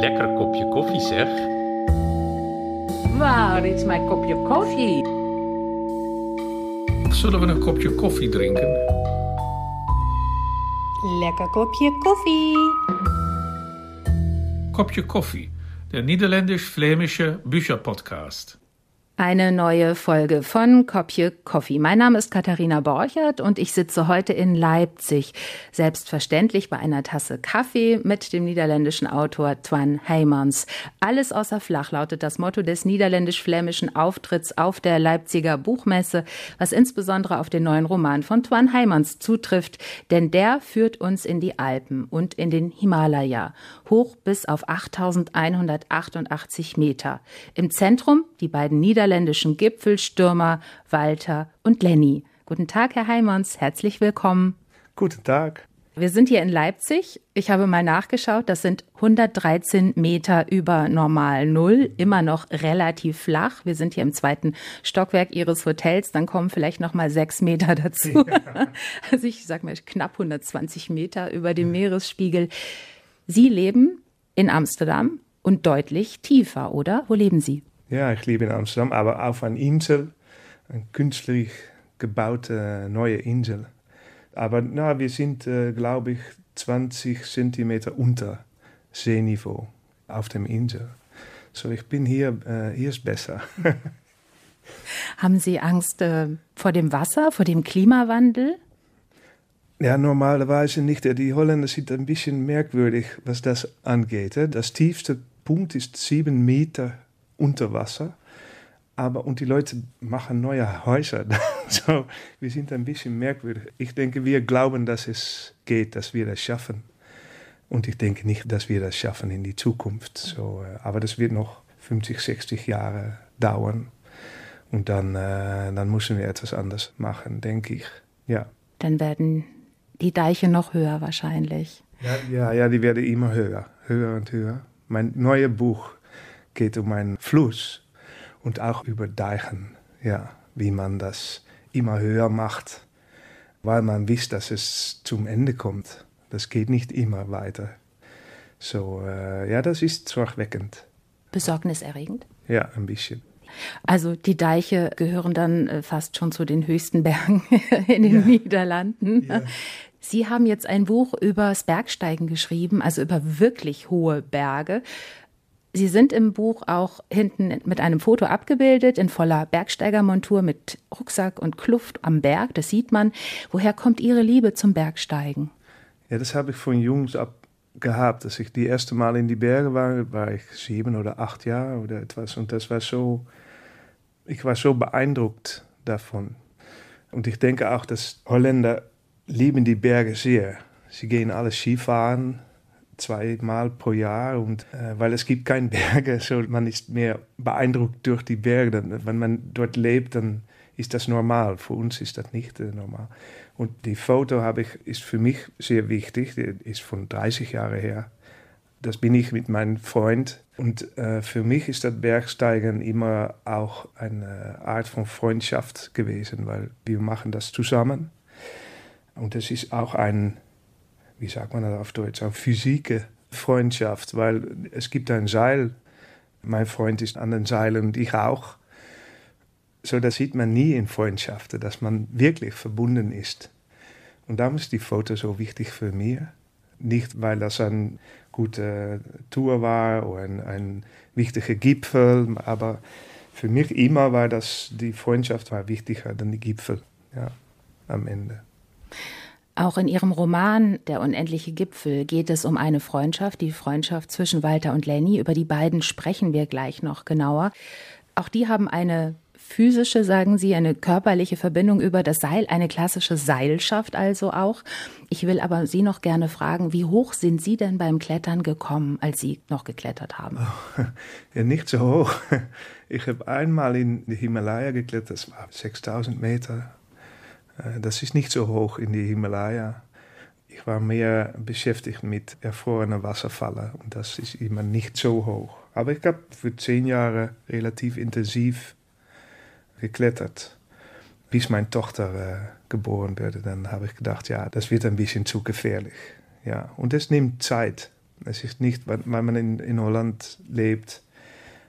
Lekker kopje koffie zeg. Waar is mijn kopje koffie? Zullen we een kopje koffie drinken? Lekker kopje koffie. Kopje koffie, der niederländisch-flämische Bücherpodcast. Eine neue Folge von Kopje Coffee. Mein Name ist Katharina Borchert und ich sitze heute in Leipzig. Selbstverständlich bei einer Tasse Kaffee mit dem niederländischen Autor Twan Heymans. Alles außer flach lautet das Motto des niederländisch-flämischen Auftritts auf der Leipziger Buchmesse, was insbesondere auf den neuen Roman von Twan Heymans zutrifft, denn der führt uns in die Alpen und in den Himalaya, hoch bis auf 8188 Meter. Im Zentrum die beiden niederländischen niederländischen Gipfelstürmer Walter und Lenny. Guten Tag, Herr Heimans, herzlich willkommen. Guten Tag. Wir sind hier in Leipzig. Ich habe mal nachgeschaut, das sind 113 Meter über normal Null, immer noch relativ flach. Wir sind hier im zweiten Stockwerk Ihres Hotels, dann kommen vielleicht noch mal sechs Meter dazu. Ja. Also ich sage mal knapp 120 Meter über dem Meeresspiegel. Sie leben in Amsterdam und deutlich tiefer, oder? Wo leben Sie? Ja, ich lebe in Amsterdam, aber auf einer Insel, eine künstlich gebaute neue Insel. Aber na, wir sind, äh, glaube ich, 20 Zentimeter unter Seeniveau auf dem Insel. So, ich bin hier, äh, hier ist besser. Haben Sie Angst äh, vor dem Wasser, vor dem Klimawandel? Ja, normalerweise nicht. Die Holländer sind ein bisschen merkwürdig, was das angeht. Das tiefste Punkt ist sieben Meter unter Wasser. Aber, und die Leute machen neue Häuser. so, wir sind ein bisschen merkwürdig. Ich denke, wir glauben, dass es geht, dass wir das schaffen. Und ich denke nicht, dass wir das schaffen in die Zukunft. So, äh, aber das wird noch 50, 60 Jahre dauern. Und dann, äh, dann müssen wir etwas anders machen, denke ich. Ja. Dann werden die Deiche noch höher wahrscheinlich. Ja, ja, ja die werden immer höher, höher und höher. Mein neues Buch geht um einen Fluss und auch über Deichen, ja, wie man das immer höher macht, weil man wisst, dass es zum Ende kommt. Das geht nicht immer weiter. So, äh, ja, das ist zorgweckend. Besorgniserregend? Ja, ein bisschen. Also die Deiche gehören dann äh, fast schon zu den höchsten Bergen in den ja. Niederlanden. Ja. Sie haben jetzt ein Buch über das Bergsteigen geschrieben, also über wirklich hohe Berge. Sie sind im Buch auch hinten mit einem Foto abgebildet, in voller Bergsteigermontur mit Rucksack und Kluft am Berg. Das sieht man. Woher kommt Ihre Liebe zum Bergsteigen? Ja, das habe ich von Jungs ab gehabt. Als ich die erste Mal in die Berge war, war ich sieben oder acht Jahre oder etwas. Und das war so, ich war so beeindruckt davon. Und ich denke auch, dass Holländer lieben die Berge sehr. Sie gehen alle Skifahren, zweimal pro Jahr und äh, weil es gibt keine Berge, so man ist mehr beeindruckt durch die Berge. Wenn man dort lebt, dann ist das normal. Für uns ist das nicht äh, normal. Und die Foto habe ich, ist für mich sehr wichtig, die ist von 30 Jahren her. Das bin ich mit meinem Freund. Und äh, für mich ist das Bergsteigen immer auch eine Art von Freundschaft gewesen, weil wir machen das zusammen. Und es ist auch ein wie sagt man das auf Deutsch, eine physische Freundschaft, weil es gibt ein Seil. Mein Freund ist an den Seilen und ich auch. So, das sieht man nie in Freundschaften, dass man wirklich verbunden ist. Und darum ist die Foto so wichtig für mich. Nicht, weil das eine gute Tour war oder ein, ein wichtiger Gipfel, aber für mich immer war das, die Freundschaft war wichtiger als die Gipfel ja, am Ende. Auch in Ihrem Roman Der unendliche Gipfel geht es um eine Freundschaft, die Freundschaft zwischen Walter und Lenny. Über die beiden sprechen wir gleich noch genauer. Auch die haben eine physische, sagen Sie, eine körperliche Verbindung über das Seil, eine klassische Seilschaft also auch. Ich will aber Sie noch gerne fragen, wie hoch sind Sie denn beim Klettern gekommen, als Sie noch geklettert haben? Oh, ja, nicht so hoch. Ich habe einmal in die Himalaya geklettert, das war 6000 Meter das ist nicht so hoch in die Himalaya. Ich war mehr beschäftigt mit erfrorenen Wasserfallen und das ist immer nicht so hoch. Aber ich habe für zehn Jahre relativ intensiv geklettert. Bis meine Tochter äh, geboren wurde, dann habe ich gedacht, ja, das wird ein bisschen zu gefährlich. Ja, und es nimmt Zeit, Es ist nicht, weil man in, in Holland lebt,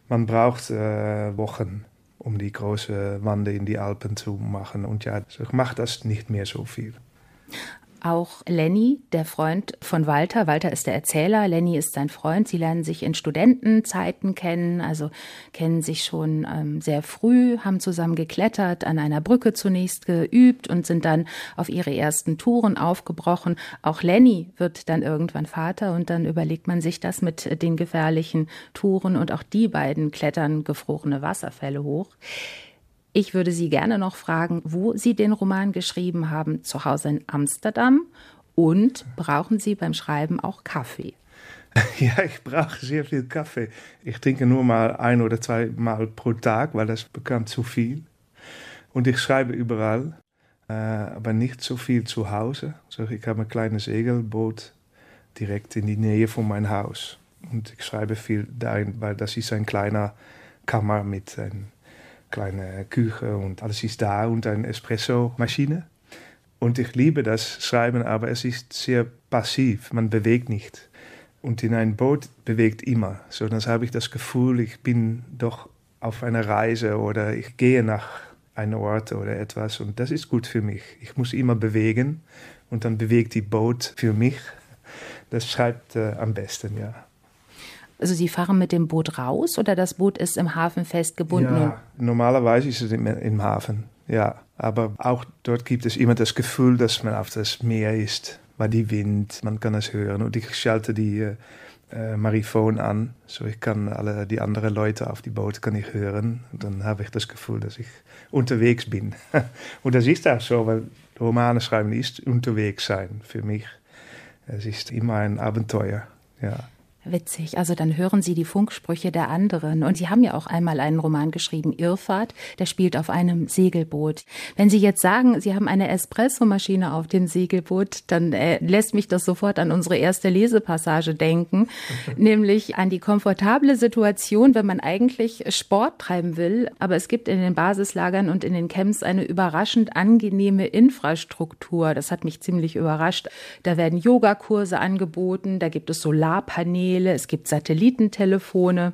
man braucht äh, Wochen, um die große Wande in die Alpen zu machen. Und ja, ich mache das nicht mehr so viel. Auch Lenny, der Freund von Walter. Walter ist der Erzähler, Lenny ist sein Freund. Sie lernen sich in Studentenzeiten kennen, also kennen sich schon ähm, sehr früh, haben zusammen geklettert, an einer Brücke zunächst geübt und sind dann auf ihre ersten Touren aufgebrochen. Auch Lenny wird dann irgendwann Vater und dann überlegt man sich das mit den gefährlichen Touren und auch die beiden klettern gefrorene Wasserfälle hoch. Ich würde Sie gerne noch fragen, wo Sie den Roman geschrieben haben, zu Hause in Amsterdam und brauchen Sie beim Schreiben auch Kaffee? Ja, ich brauche sehr viel Kaffee. Ich trinke nur mal ein oder zwei Mal pro Tag, weil das bekannt zu viel. Und ich schreibe überall, äh, aber nicht so viel zu Hause. Also ich habe ein kleines Segelboot direkt in die Nähe von meinem Haus. Und ich schreibe viel darin, weil das ist ein kleiner Kammer mit einem kleine Küche und alles ist da und eine Espresso-Maschine. Und ich liebe das Schreiben, aber es ist sehr passiv, man bewegt nicht. Und in ein Boot bewegt immer. So, dann habe ich das Gefühl, ich bin doch auf einer Reise oder ich gehe nach einem Ort oder etwas und das ist gut für mich. Ich muss immer bewegen und dann bewegt die Boot für mich. Das schreibt äh, am besten, ja. Also Sie fahren mit dem Boot raus oder das Boot ist im Hafen festgebunden? Ja, normalerweise ist es im, im Hafen, ja. Aber auch dort gibt es immer das Gefühl, dass man auf das Meer ist, weil die Wind, man kann es hören. Und ich schalte die äh, äh, Marifon an, so ich kann alle die anderen Leute auf die Boot kann ich hören. Und dann habe ich das Gefühl, dass ich unterwegs bin. Und das ist auch so, weil Romane schreiben ist unterwegs sein für mich. Es ist immer ein Abenteuer, ja. Witzig. Also dann hören Sie die Funksprüche der anderen. Und Sie haben ja auch einmal einen Roman geschrieben, Irrfahrt, der spielt auf einem Segelboot. Wenn Sie jetzt sagen, Sie haben eine Espressomaschine auf dem Segelboot, dann äh, lässt mich das sofort an unsere erste Lesepassage denken, nämlich an die komfortable Situation, wenn man eigentlich Sport treiben will, aber es gibt in den Basislagern und in den Camps eine überraschend angenehme Infrastruktur. Das hat mich ziemlich überrascht. Da werden Yogakurse angeboten, da gibt es Solarpaneele, Kanäle, es gibt Satellitentelefone,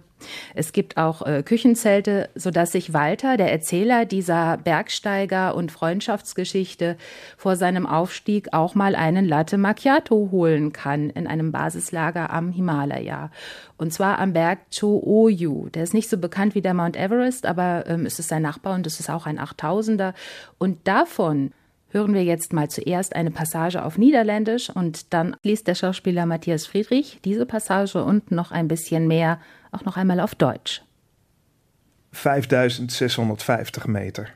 es gibt auch äh, Küchenzelte, sodass sich Walter, der Erzähler dieser Bergsteiger- und Freundschaftsgeschichte, vor seinem Aufstieg auch mal einen Latte Macchiato holen kann in einem Basislager am Himalaya. Und zwar am Berg Cho Oyu. Der ist nicht so bekannt wie der Mount Everest, aber ähm, es ist sein Nachbar und es ist auch ein 8000er. Und davon hören wir jetzt mal zuerst eine Passage auf Niederländisch und dann liest der Schauspieler Matthias Friedrich diese Passage und noch ein bisschen mehr auch noch einmal auf Deutsch. 5650 meter.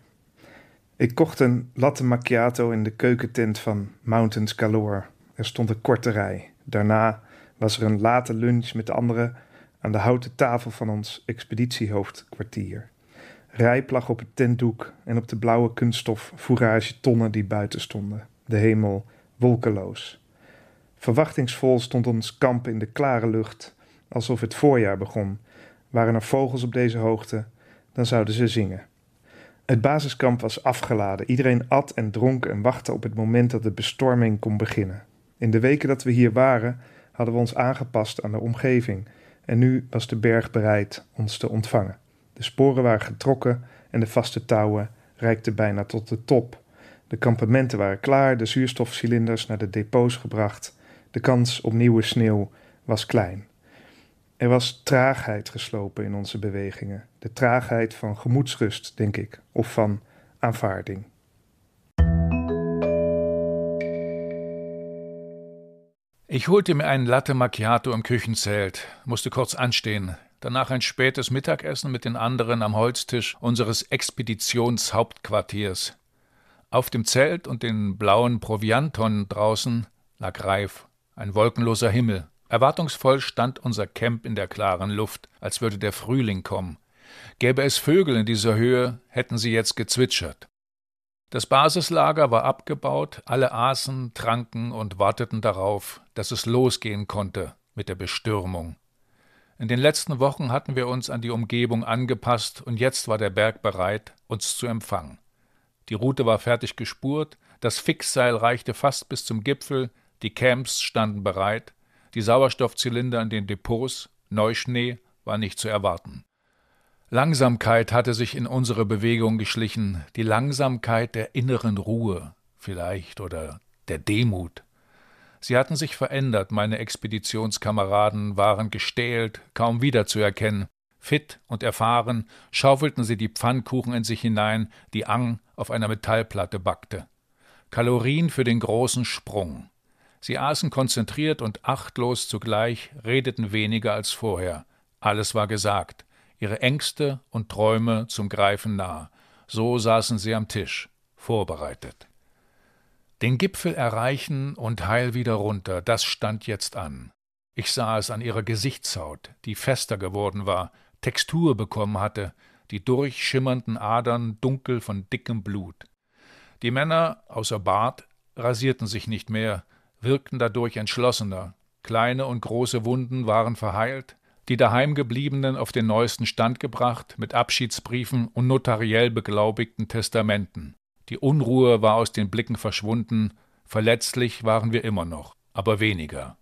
Ik kocht een latte macchiato in de keukentent van Mountains Galore. Er stond een korte rij. Daarna was er een late lunch met anderen aan de houten tafel van ons expeditiehoofdkwartier. Rijp lag op het tentdoek en op de blauwe kunststof tonnen die buiten stonden. De hemel wolkeloos. Verwachtingsvol stond ons kamp in de klare lucht, alsof het voorjaar begon. Waren er vogels op deze hoogte, dan zouden ze zingen. Het basiskamp was afgeladen. Iedereen at en dronk en wachtte op het moment dat de bestorming kon beginnen. In de weken dat we hier waren, hadden we ons aangepast aan de omgeving en nu was de berg bereid ons te ontvangen. De sporen waren getrokken en de vaste touwen reikten bijna tot de top. De kampementen waren klaar, de zuurstofcilinders naar de depots gebracht. De kans op nieuwe sneeuw was klein. Er was traagheid geslopen in onze bewegingen. De traagheid van gemoedsrust, denk ik, of van aanvaarding. Ich holte mir einen Latte Macchiato im Küchenzelt, musste kurz anstehen, danach ein spätes Mittagessen mit den anderen am Holztisch unseres Expeditionshauptquartiers. Auf dem Zelt und den blauen Provianttonnen draußen lag reif, ein wolkenloser Himmel. Erwartungsvoll stand unser Camp in der klaren Luft, als würde der Frühling kommen. Gäbe es Vögel in dieser Höhe, hätten sie jetzt gezwitschert. Das Basislager war abgebaut, alle aßen, tranken und warteten darauf, dass es losgehen konnte mit der Bestürmung. In den letzten Wochen hatten wir uns an die Umgebung angepasst und jetzt war der Berg bereit, uns zu empfangen. Die Route war fertig gespurt, das Fixseil reichte fast bis zum Gipfel, die Camps standen bereit, die Sauerstoffzylinder in den Depots, Neuschnee war nicht zu erwarten. Langsamkeit hatte sich in unsere Bewegung geschlichen, die Langsamkeit der inneren Ruhe vielleicht oder der Demut. Sie hatten sich verändert, meine Expeditionskameraden waren gestählt, kaum wiederzuerkennen. Fit und erfahren schaufelten sie die Pfannkuchen in sich hinein, die Ang auf einer Metallplatte backte. Kalorien für den großen Sprung. Sie aßen konzentriert und achtlos zugleich, redeten weniger als vorher. Alles war gesagt, ihre Ängste und Träume zum Greifen nah. So saßen sie am Tisch, vorbereitet. Den Gipfel erreichen und heil wieder runter, das stand jetzt an. Ich sah es an ihrer Gesichtshaut, die fester geworden war, Textur bekommen hatte, die durchschimmernden Adern dunkel von dickem Blut. Die Männer, außer Bart, rasierten sich nicht mehr, wirkten dadurch entschlossener. Kleine und große Wunden waren verheilt, die Daheimgebliebenen auf den neuesten Stand gebracht, mit Abschiedsbriefen und notariell beglaubigten Testamenten. Die Unruhe war aus den Blicken verschwunden, verletzlich waren wir immer noch, aber weniger.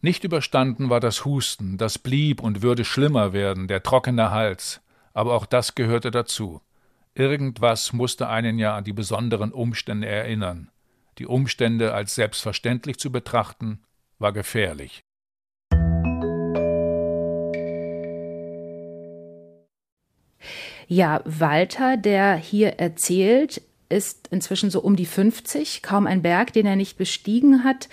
Nicht überstanden war das Husten, das blieb und würde schlimmer werden, der trockene Hals, aber auch das gehörte dazu. Irgendwas musste einen ja an die besonderen Umstände erinnern. Die Umstände als selbstverständlich zu betrachten, war gefährlich. Ja, Walter, der hier erzählt, ist inzwischen so um die 50, kaum ein Berg, den er nicht bestiegen hat.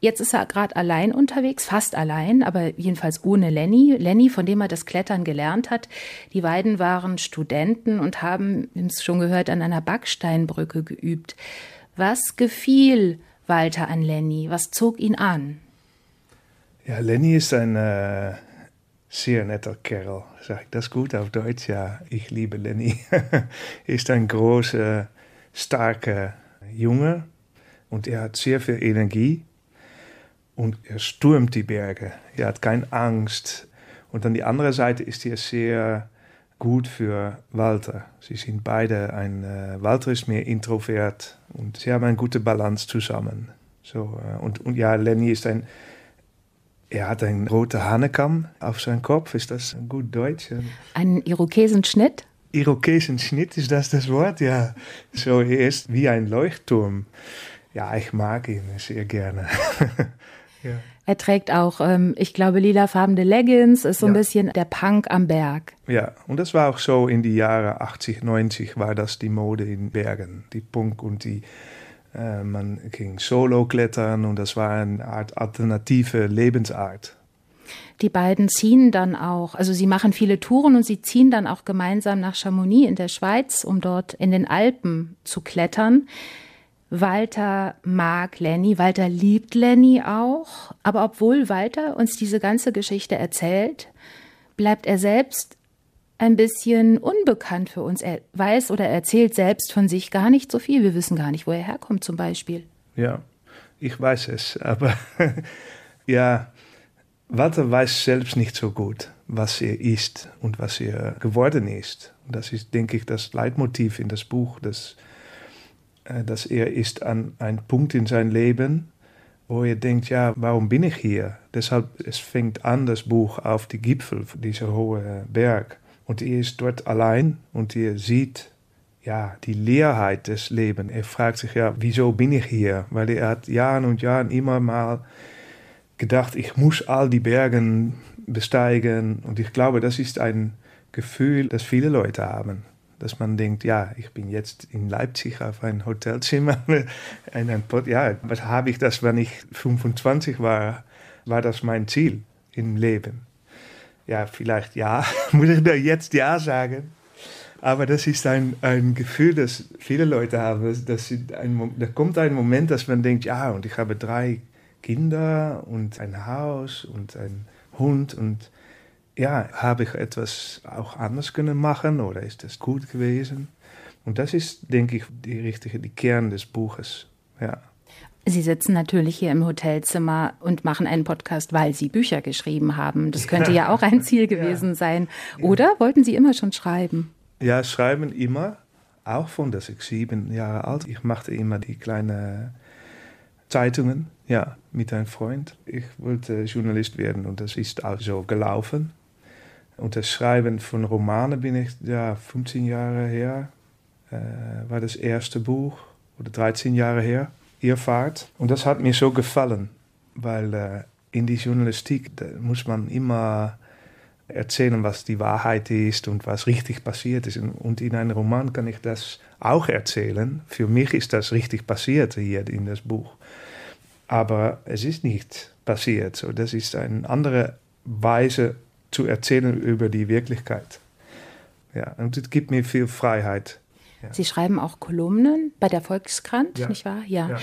Jetzt ist er gerade allein unterwegs, fast allein, aber jedenfalls ohne Lenny. Lenny, von dem er das Klettern gelernt hat. Die beiden waren Studenten und haben, wir haben es schon gehört, an einer Backsteinbrücke geübt. Was gefiel Walter an Lenny? Was zog ihn an? Ja, Lenny ist ein äh, sehr netter Kerl. Sag ich das gut auf Deutsch? Ja, ich liebe Lenny. ist ein großer, starker Junge und er hat sehr viel Energie und er stürmt die Berge. Er hat keine Angst. Und an die andere Seite ist er sehr gut für Walter. Sie sind beide ein, äh, Walter ist mehr introvert und sie haben eine gute Balance zusammen. So, äh, und, und ja, Lenny ist ein, er hat einen roten Hannekam auf seinem Kopf. Ist das gut Deutsch? Ein Irokesenschnitt? Irokesenschnitt, ist das das Wort? Ja. So, er ist wie ein Leuchtturm. Ja, ich mag ihn sehr gerne. Ja. Er trägt auch, ähm, ich glaube, lilafarbene Leggings, ist so ja. ein bisschen der Punk am Berg. Ja, und das war auch so in die Jahre 80, 90 war das die Mode in Bergen, die Punk und die, äh, man ging solo klettern und das war eine Art alternative Lebensart. Die beiden ziehen dann auch, also sie machen viele Touren und sie ziehen dann auch gemeinsam nach Chamonix in der Schweiz, um dort in den Alpen zu klettern. Walter mag Lenny, Walter liebt Lenny auch, aber obwohl Walter uns diese ganze Geschichte erzählt, bleibt er selbst ein bisschen unbekannt für uns. Er weiß oder erzählt selbst von sich gar nicht so viel. Wir wissen gar nicht, wo er herkommt zum Beispiel. Ja, ich weiß es, aber ja, Walter weiß selbst nicht so gut, was er ist und was er geworden ist. Und das ist, denke ich, das Leitmotiv in das Buch, das äh, dass er ist an ein Punkt in sein Leben, wo er denkt, ja, warum bin ich hier? Deshalb, es fängt an, das Buch auf die Gipfel, dieser hohe Berg. Und er ist dort allein und er sieht, ja, die Leerheit des Lebens. Er fragt sich, ja, wieso bin ich hier? Weil er hat Jahren und Jahren immer mal gedacht, ich muss all die Bergen besteigen. Und ich glaube, das ist ein Gefühl, das viele Leute haben dass man denkt, ja, ich bin jetzt in Leipzig auf ein Hotelzimmer. ein, ein ja, was habe ich das, wenn ich 25 war? War das mein Ziel im Leben? Ja, vielleicht ja, muss ich da jetzt ja sagen. Aber das ist ein, ein Gefühl, das viele Leute haben. Das ein, da kommt ein Moment, dass man denkt, ja, und ich habe drei Kinder und ein Haus und ein Hund und ja, habe ich etwas auch anders können machen oder ist das gut gewesen? Und das ist, denke ich, die richtige, die Kern des Buches. Ja. Sie sitzen natürlich hier im Hotelzimmer und machen einen Podcast, weil Sie Bücher geschrieben haben. Das könnte ja, ja auch ein Ziel gewesen ja. sein. Oder wollten Sie immer schon schreiben? Ja, schreiben immer. Auch von, dass ich sieben Jahre alt. Ich machte immer die kleinen Zeitungen. Ja, mit einem Freund. Ich wollte Journalist werden und das ist auch so gelaufen. Und das Schreiben von Romanen bin ich ja 15 Jahre her, äh, war das erste Buch oder 13 Jahre her, Irrfahrt. Und das hat mir so gefallen, weil äh, in die Journalistik muss man immer erzählen, was die Wahrheit ist und was richtig passiert ist. Und in einem Roman kann ich das auch erzählen. Für mich ist das richtig passiert hier in das Buch. Aber es ist nicht passiert. So, das ist eine andere Weise zu erzählen über die Wirklichkeit. Ja, und es gibt mir viel Freiheit. Ja. Sie schreiben auch Kolumnen bei der Volkskrant, ja. nicht wahr? Ja. ja.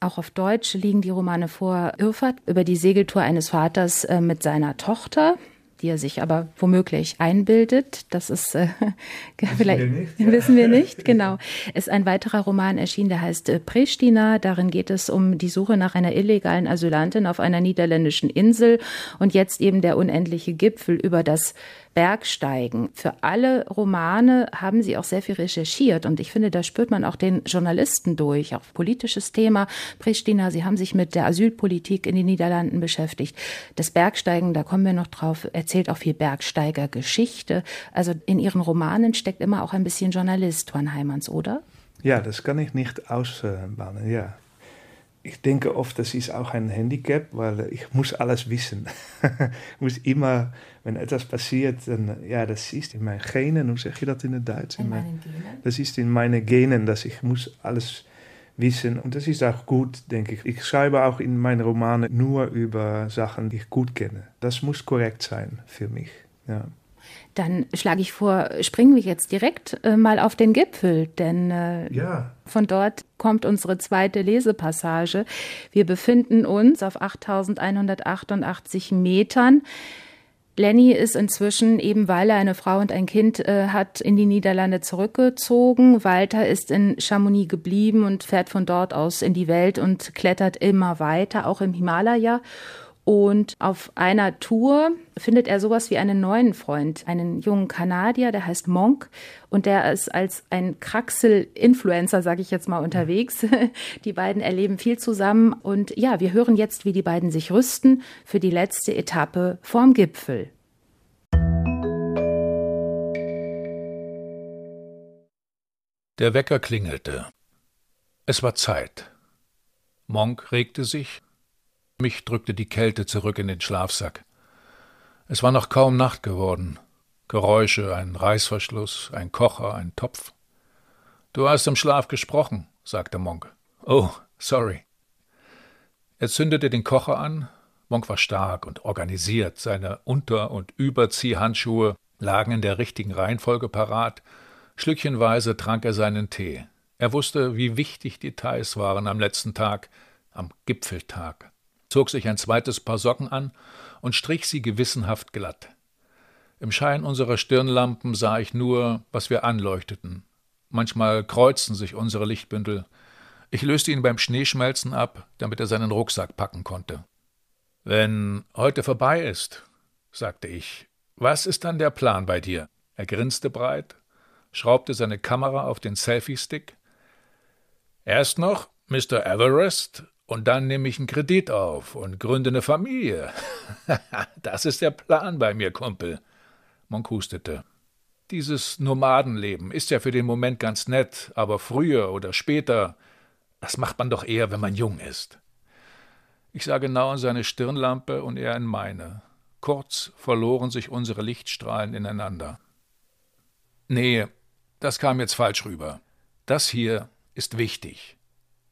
Auch auf Deutsch liegen die Romane vor Irrfahrt über die Segeltour eines Vaters äh, mit seiner Tochter die er sich aber womöglich einbildet. Das ist äh, vielleicht wir nicht, ja. wissen wir nicht, genau. Ist ein weiterer Roman erschienen, der heißt äh, Pristina. Darin geht es um die Suche nach einer illegalen Asylantin auf einer niederländischen Insel und jetzt eben der unendliche Gipfel über das Bergsteigen. Für alle Romane haben Sie auch sehr viel recherchiert und ich finde, da spürt man auch den Journalisten durch, auch politisches Thema. Pristina, Sie haben sich mit der Asylpolitik in den Niederlanden beschäftigt. Das Bergsteigen, da kommen wir noch drauf, erzählt auch viel Bergsteigergeschichte. Also in Ihren Romanen steckt immer auch ein bisschen Journalist, Juan Heimans, oder? Ja, das kann ich nicht ausbannen, ja ich denke oft, das ist auch ein Handicap, weil ich muss alles wissen. ich muss immer, wenn etwas passiert, dann, ja, das ist in meinen Genen, hoe zeg je dat in het Duits? In, in meinen Genen? Das ist in meinen Genen, dass ich muss alles wissen und das ist auch gut, denke ich. Ich schreibe auch in meinen Romanen nur über Sachen, die ich gut kenne. Das muss korrekt sein für mich, ja. Dann schlage ich vor, springen wir jetzt direkt äh, mal auf den Gipfel, denn äh, ja. von dort kommt unsere zweite Lesepassage. Wir befinden uns auf 8188 Metern. Lenny ist inzwischen, eben weil er eine Frau und ein Kind äh, hat, in die Niederlande zurückgezogen. Walter ist in Chamonix geblieben und fährt von dort aus in die Welt und klettert immer weiter, auch im Himalaya. Und auf einer Tour findet er sowas wie einen neuen Freund, einen jungen Kanadier, der heißt Monk und der ist als ein Kraxel-Influencer, sage ich jetzt mal, unterwegs. Die beiden erleben viel zusammen und ja, wir hören jetzt, wie die beiden sich rüsten für die letzte Etappe vorm Gipfel. Der Wecker klingelte. Es war Zeit. Monk regte sich, mich drückte die Kälte zurück in den Schlafsack. Es war noch kaum Nacht geworden. Geräusche, ein Reißverschluss, ein Kocher, ein Topf. Du hast im Schlaf gesprochen, sagte Monk. Oh, sorry. Er zündete den Kocher an. Monk war stark und organisiert. Seine Unter- und Überziehhandschuhe lagen in der richtigen Reihenfolge parat. Schlückchenweise trank er seinen Tee. Er wusste, wie wichtig Details waren am letzten Tag, am Gipfeltag zog sich ein zweites Paar Socken an und strich sie gewissenhaft glatt. Im Schein unserer Stirnlampen sah ich nur, was wir anleuchteten. Manchmal kreuzten sich unsere Lichtbündel. Ich löste ihn beim Schneeschmelzen ab, damit er seinen Rucksack packen konnte. Wenn heute vorbei ist, sagte ich, was ist dann der Plan bei dir? Er grinste breit, schraubte seine Kamera auf den Selfie-Stick. Erst noch Mr. Everest und dann nehme ich einen Kredit auf und gründe eine Familie. das ist der Plan bei mir, Kumpel. Monk hustete. Dieses Nomadenleben ist ja für den Moment ganz nett, aber früher oder später, das macht man doch eher, wenn man jung ist. Ich sah genau in seine Stirnlampe und er in meine. Kurz verloren sich unsere Lichtstrahlen ineinander. Nee, das kam jetzt falsch rüber. Das hier ist wichtig.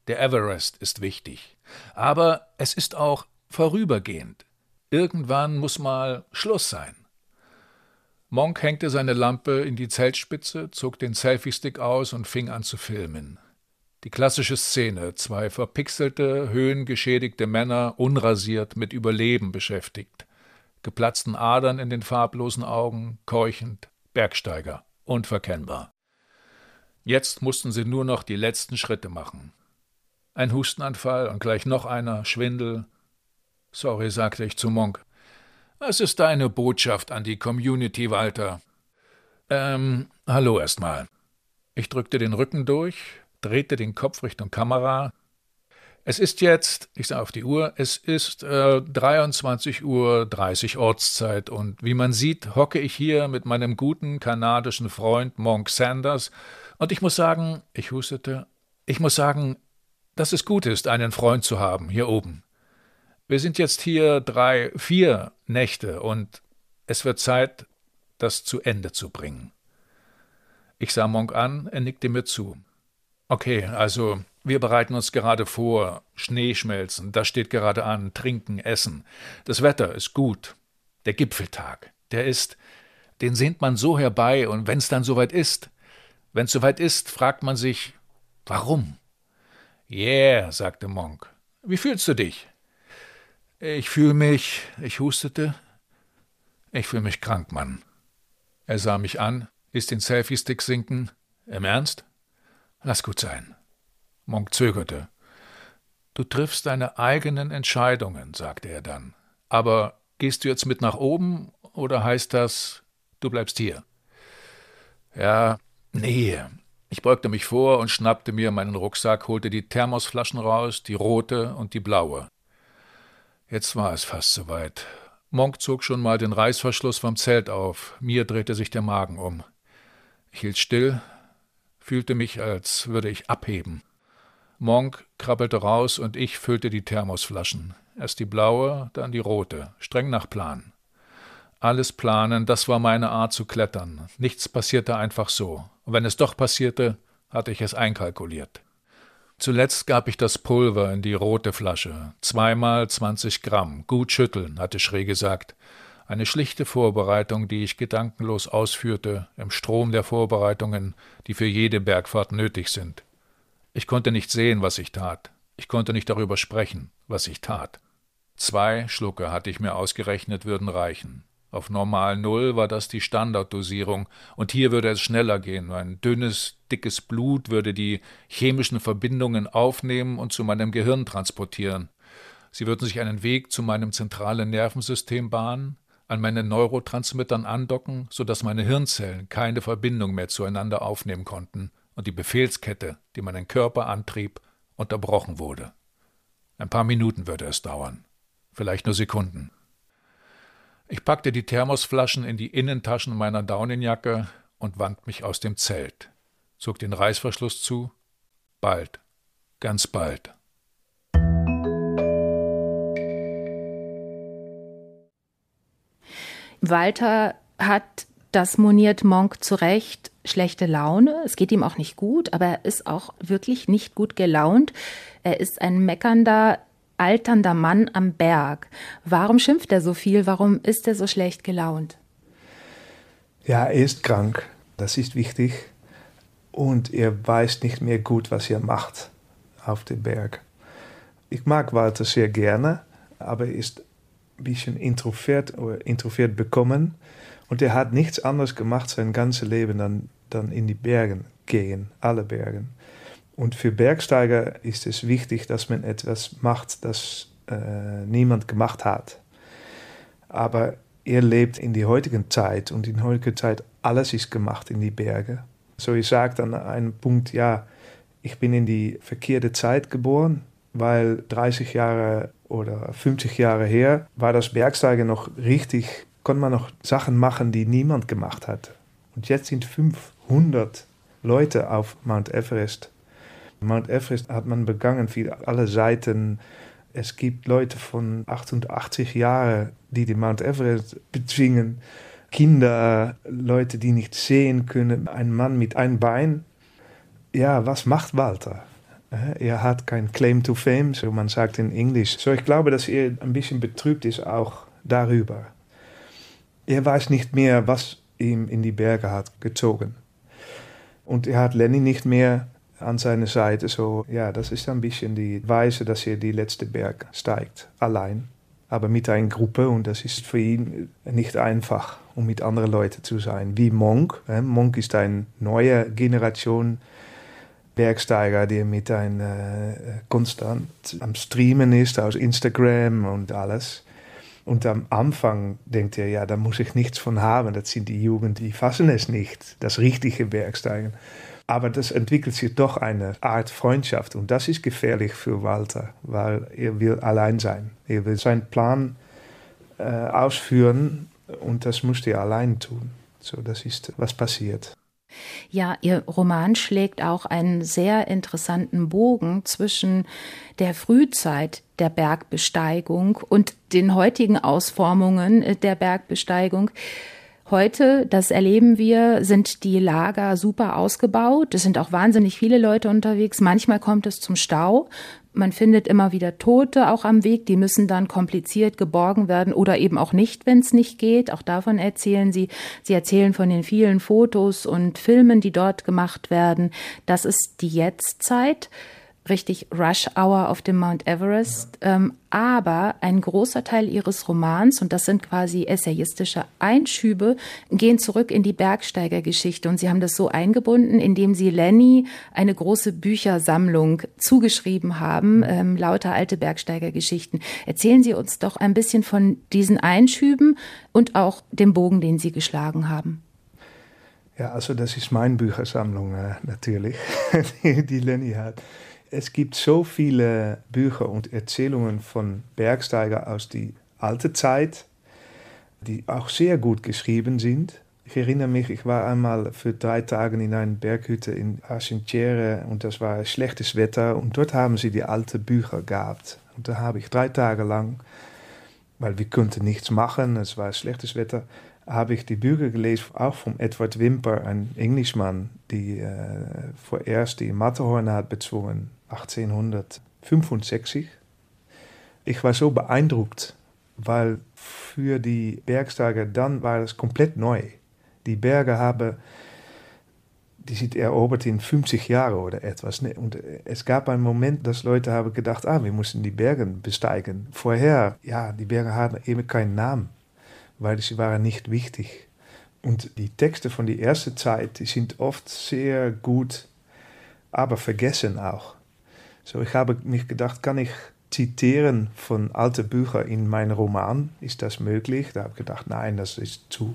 Der Everest ist wichtig. Aber es ist auch vorübergehend. Irgendwann muss mal Schluss sein. Monk hängte seine Lampe in die Zeltspitze, zog den Selfie-Stick aus und fing an zu filmen. Die klassische Szene, zwei verpixelte, höhengeschädigte Männer, unrasiert, mit Überleben beschäftigt. Geplatzten Adern in den farblosen Augen, keuchend, Bergsteiger, unverkennbar. Jetzt mussten sie nur noch die letzten Schritte machen. Ein Hustenanfall und gleich noch einer, Schwindel. Sorry, sagte ich zu Monk. Was ist deine Botschaft an die Community, Walter? Ähm, hallo erstmal. Ich drückte den Rücken durch, drehte den Kopf Richtung Kamera. Es ist jetzt, ich sah auf die Uhr, es ist äh, 23 Uhr 30 Ortszeit und wie man sieht, hocke ich hier mit meinem guten kanadischen Freund Monk Sanders und ich muss sagen, ich hustete, ich muss sagen, dass es gut ist, einen Freund zu haben hier oben. Wir sind jetzt hier drei, vier Nächte und es wird Zeit, das zu Ende zu bringen. Ich sah Monk an, er nickte mir zu. Okay, also wir bereiten uns gerade vor, Schnee schmelzen, das steht gerade an, trinken, essen. Das Wetter ist gut. Der Gipfeltag, der ist, den sehnt man so herbei, und wenn's dann soweit ist, wenn's soweit ist, fragt man sich, warum? Yeah, sagte Monk. Wie fühlst du dich? Ich fühle mich, ich hustete. Ich fühle mich krank, Mann. Er sah mich an, ließ den Selfie-Stick sinken. Im Ernst? Lass gut sein. Monk zögerte. Du triffst deine eigenen Entscheidungen, sagte er dann. Aber gehst du jetzt mit nach oben oder heißt das, du bleibst hier? Ja, nee. Ich beugte mich vor und schnappte mir meinen Rucksack, holte die Thermosflaschen raus, die rote und die blaue. Jetzt war es fast soweit. Monk zog schon mal den Reißverschluss vom Zelt auf. Mir drehte sich der Magen um. Ich hielt still, fühlte mich, als würde ich abheben. Monk krabbelte raus und ich füllte die Thermosflaschen. Erst die blaue, dann die rote, streng nach Plan. Alles planen, das war meine Art zu klettern. Nichts passierte einfach so. Und wenn es doch passierte, hatte ich es einkalkuliert. Zuletzt gab ich das Pulver in die rote Flasche. Zweimal zwanzig Gramm. Gut schütteln, hatte Schree gesagt. Eine schlichte Vorbereitung, die ich gedankenlos ausführte, im Strom der Vorbereitungen, die für jede Bergfahrt nötig sind. Ich konnte nicht sehen, was ich tat. Ich konnte nicht darüber sprechen, was ich tat. Zwei Schlucke hatte ich mir ausgerechnet, würden reichen. Auf normal Null war das die Standarddosierung, und hier würde es schneller gehen. Ein dünnes, dickes Blut würde die chemischen Verbindungen aufnehmen und zu meinem Gehirn transportieren. Sie würden sich einen Weg zu meinem zentralen Nervensystem bahnen, an meinen Neurotransmittern andocken, so dass meine Hirnzellen keine Verbindung mehr zueinander aufnehmen konnten und die Befehlskette, die meinen Körper antrieb, unterbrochen wurde. Ein paar Minuten würde es dauern, vielleicht nur Sekunden. Ich packte die Thermosflaschen in die Innentaschen meiner Daunenjacke und wand mich aus dem Zelt, zog den Reißverschluss zu. Bald, ganz bald. Walter hat das moniert Monk zu Recht schlechte Laune. Es geht ihm auch nicht gut, aber er ist auch wirklich nicht gut gelaunt. Er ist ein meckernder, alternder Mann am Berg. Warum schimpft er so viel? Warum ist er so schlecht gelaunt? Ja, er ist krank. Das ist wichtig. Und er weiß nicht mehr gut, was er macht auf dem Berg. Ich mag Walter sehr gerne, aber er ist ein bisschen introvert oder introvert bekommen. Und er hat nichts anderes gemacht sein ganzes Leben dann, dann in die Bergen gehen, alle Bergen. Und für Bergsteiger ist es wichtig, dass man etwas macht, das äh, niemand gemacht hat. Aber er lebt in die heutige Zeit und in der heutigen Zeit alles ist gemacht in die Berge. So ich sagt an einem Punkt, ja, ich bin in die verkehrte Zeit geboren, weil 30 Jahre oder 50 Jahre her war das Bergsteigen noch richtig konnte man noch Sachen machen, die niemand gemacht hat. Und jetzt sind 500 Leute auf Mount Everest. Mount Everest hat man begangen für alle Seiten. Es gibt Leute von 88 Jahren, die den Mount Everest bezwingen. Kinder, Leute, die nicht sehen können, ein Mann mit einem Bein. Ja, was macht Walter? Er hat kein Claim to Fame, so man sagt in Englisch. So ich glaube, dass er ein bisschen betrübt ist auch darüber. Er weiß nicht mehr, was ihm in die Berge hat gezogen. Und er hat Lenny nicht mehr an seiner Seite. So, ja, das ist ein bisschen die Weise, dass er die letzte Berg steigt, allein. Aber mit einer Gruppe und das ist für ihn nicht einfach, um mit anderen Leuten zu sein. Wie Monk. Monk ist eine neue Generation Bergsteiger, der mit ein äh, konstant am Streamen ist aus Instagram und alles. Und am Anfang denkt er, ja, da muss ich nichts von haben. Das sind die Jugend, die fassen es nicht, das richtige Bergsteigen. Aber das entwickelt sich doch eine Art Freundschaft und das ist gefährlich für Walter, weil er will allein sein. Er will seinen Plan äh, ausführen und das musste er allein tun. So, das ist was passiert. Ja, Ihr Roman schlägt auch einen sehr interessanten Bogen zwischen der Frühzeit der Bergbesteigung und den heutigen Ausformungen der Bergbesteigung. Heute, das erleben wir, sind die Lager super ausgebaut. Es sind auch wahnsinnig viele Leute unterwegs. Manchmal kommt es zum Stau. Man findet immer wieder Tote auch am Weg, die müssen dann kompliziert geborgen werden oder eben auch nicht, wenn es nicht geht. Auch davon erzählen sie. Sie erzählen von den vielen Fotos und Filmen, die dort gemacht werden. Das ist die Jetztzeit richtig Rush Hour auf dem Mount Everest. Ja. Ähm, aber ein großer Teil ihres Romans, und das sind quasi essayistische Einschübe, gehen zurück in die Bergsteigergeschichte. Und sie haben das so eingebunden, indem sie Lenny eine große Büchersammlung zugeschrieben haben, ähm, lauter alte Bergsteigergeschichten. Erzählen Sie uns doch ein bisschen von diesen Einschüben und auch dem Bogen, den Sie geschlagen haben. Ja, also das ist meine Büchersammlung äh, natürlich, die, die Lenny hat. Es gibt so viele Bücher und Erzählungen von Bergsteiger aus die alte Zeit, die auch sehr gut geschrieben sind. Ich erinnere mich, ich war einmal für drei Tage in einer Berghütte in Argentiere und das war schlechtes Wetter und dort haben sie die alten Bücher gehabt. Und da habe ich drei Tage lang, weil wir konnten nichts machen, es war schlechtes Wetter, habe ich die Bücher gelesen, auch von Edward Wimper, ein Englischmann, die äh, vorerst die Matterhorn hat bezwungen 1865. Ich war so beeindruckt, weil für die Bergsteiger dann war es komplett neu. Die Berge haben, die sind erobert in 50 Jahren oder etwas. Ne? Und es gab einen Moment, dass Leute haben gedacht, ah, wir müssen die Berge besteigen. Vorher, ja, die Berge haben eben keinen Namen, weil sie waren nicht wichtig. Und die Texte von der ersten Zeit, die sind oft sehr gut, aber vergessen auch. So, ich habe mich gedacht, kann ich zitieren von alten Büchern in meinen Roman? Ist das möglich? Da habe ich gedacht, nein, das ist zu.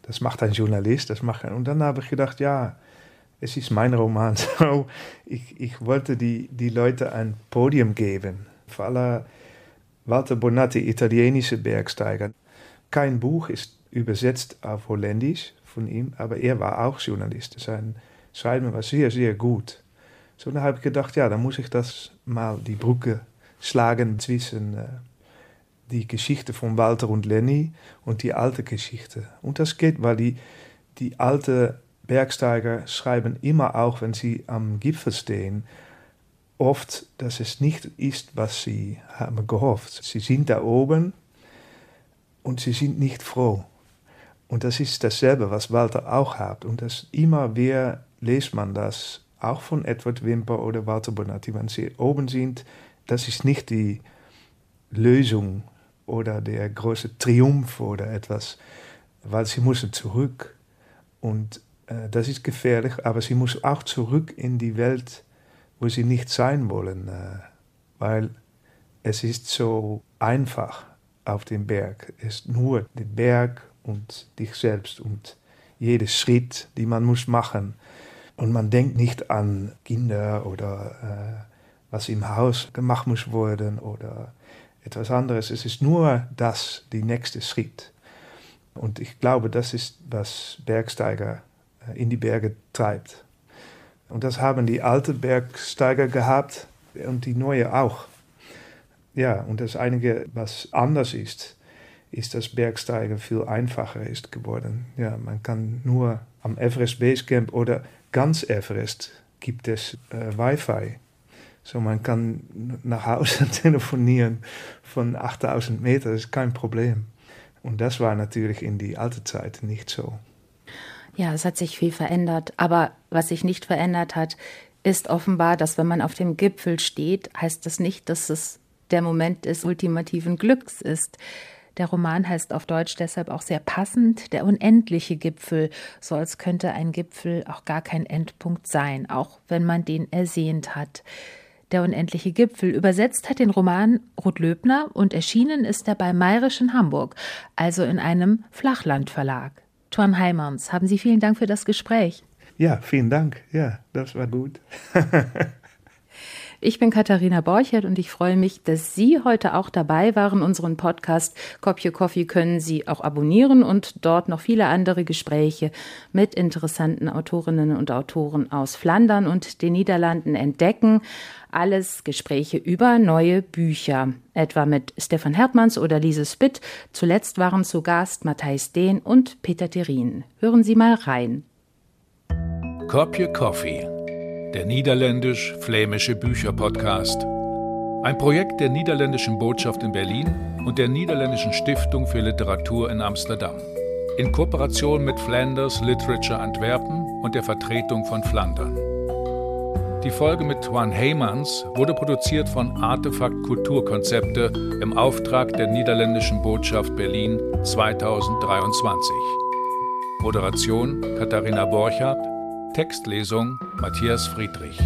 Das macht ein Journalist, das macht ein, Und dann habe ich gedacht, ja, es ist mein Roman. So, ich, ich wollte die, die Leute ein Podium geben. Für alle Walter Bonatti, italienische Bergsteiger. Kein Buch ist übersetzt auf Holländisch von ihm, aber er war auch Journalist. Sein Schreiben war sehr, sehr gut. So, dann habe ich gedacht, ja, dann muss ich das mal die Brücke schlagen zwischen äh, die Geschichte von Walter und Lenny und die alte Geschichte. Und das geht, weil die, die alte Bergsteiger schreiben immer auch, wenn sie am Gipfel stehen, oft, dass es nicht ist, was sie haben gehofft. Sie sind da oben und sie sind nicht froh. Und das ist dasselbe, was Walter auch hat. Und das immer wieder lest man das auch von Edward Wimper oder Walter Bonatti, wenn sie oben sind, das ist nicht die Lösung oder der große Triumph oder etwas, weil sie müssen zurück. Und äh, das ist gefährlich, aber sie muss auch zurück in die Welt, wo sie nicht sein wollen, äh, weil es ist so einfach auf dem Berg. Es ist nur der Berg und dich selbst und jeder Schritt, den man muss machen und man denkt nicht an Kinder oder äh, was im Haus gemacht muss werden oder etwas anderes. Es ist nur das, die nächste Schritt. Und ich glaube, das ist, was Bergsteiger äh, in die Berge treibt. Und das haben die alten Bergsteiger gehabt und die neue auch. Ja, und das Einige, was anders ist, ist, dass Bergsteigen viel einfacher ist geworden. Ja, man kann nur am Everest Basecamp oder ganz Everest gibt es äh, Wi-Fi. So man kann nach Hause telefonieren von 8000 Meter, das ist kein Problem. Und das war natürlich in die alte Zeit nicht so. Ja, es hat sich viel verändert. Aber was sich nicht verändert hat, ist offenbar, dass wenn man auf dem Gipfel steht, heißt das nicht, dass es der Moment des ultimativen Glücks ist. Der Roman heißt auf Deutsch deshalb auch sehr passend Der unendliche Gipfel, so als könnte ein Gipfel auch gar kein Endpunkt sein, auch wenn man den ersehnt hat. Der unendliche Gipfel übersetzt hat den Roman Ruth Löbner und erschienen ist er bei Mayrisch in Hamburg, also in einem Flachlandverlag. Tuan Heimanns, haben Sie vielen Dank für das Gespräch. Ja, vielen Dank. Ja, das war gut. Ich bin Katharina Borchert und ich freue mich, dass Sie heute auch dabei waren. Unseren Podcast Kopje Coffee können Sie auch abonnieren und dort noch viele andere Gespräche mit interessanten Autorinnen und Autoren aus Flandern und den Niederlanden entdecken. Alles Gespräche über neue Bücher, etwa mit Stefan Hertmanns oder Lise Spitt. Zuletzt waren zu Gast Matthijs Dehn und Peter Terin. Hören Sie mal rein. Kopje Coffee der niederländisch-flämische Bücherpodcast. Ein Projekt der niederländischen Botschaft in Berlin und der niederländischen Stiftung für Literatur in Amsterdam. In Kooperation mit Flanders Literature Antwerpen und der Vertretung von Flandern. Die Folge mit Juan Heymans wurde produziert von Artefakt Kulturkonzepte im Auftrag der niederländischen Botschaft Berlin 2023. Moderation Katharina Borchardt Textlesung Matthias Friedrich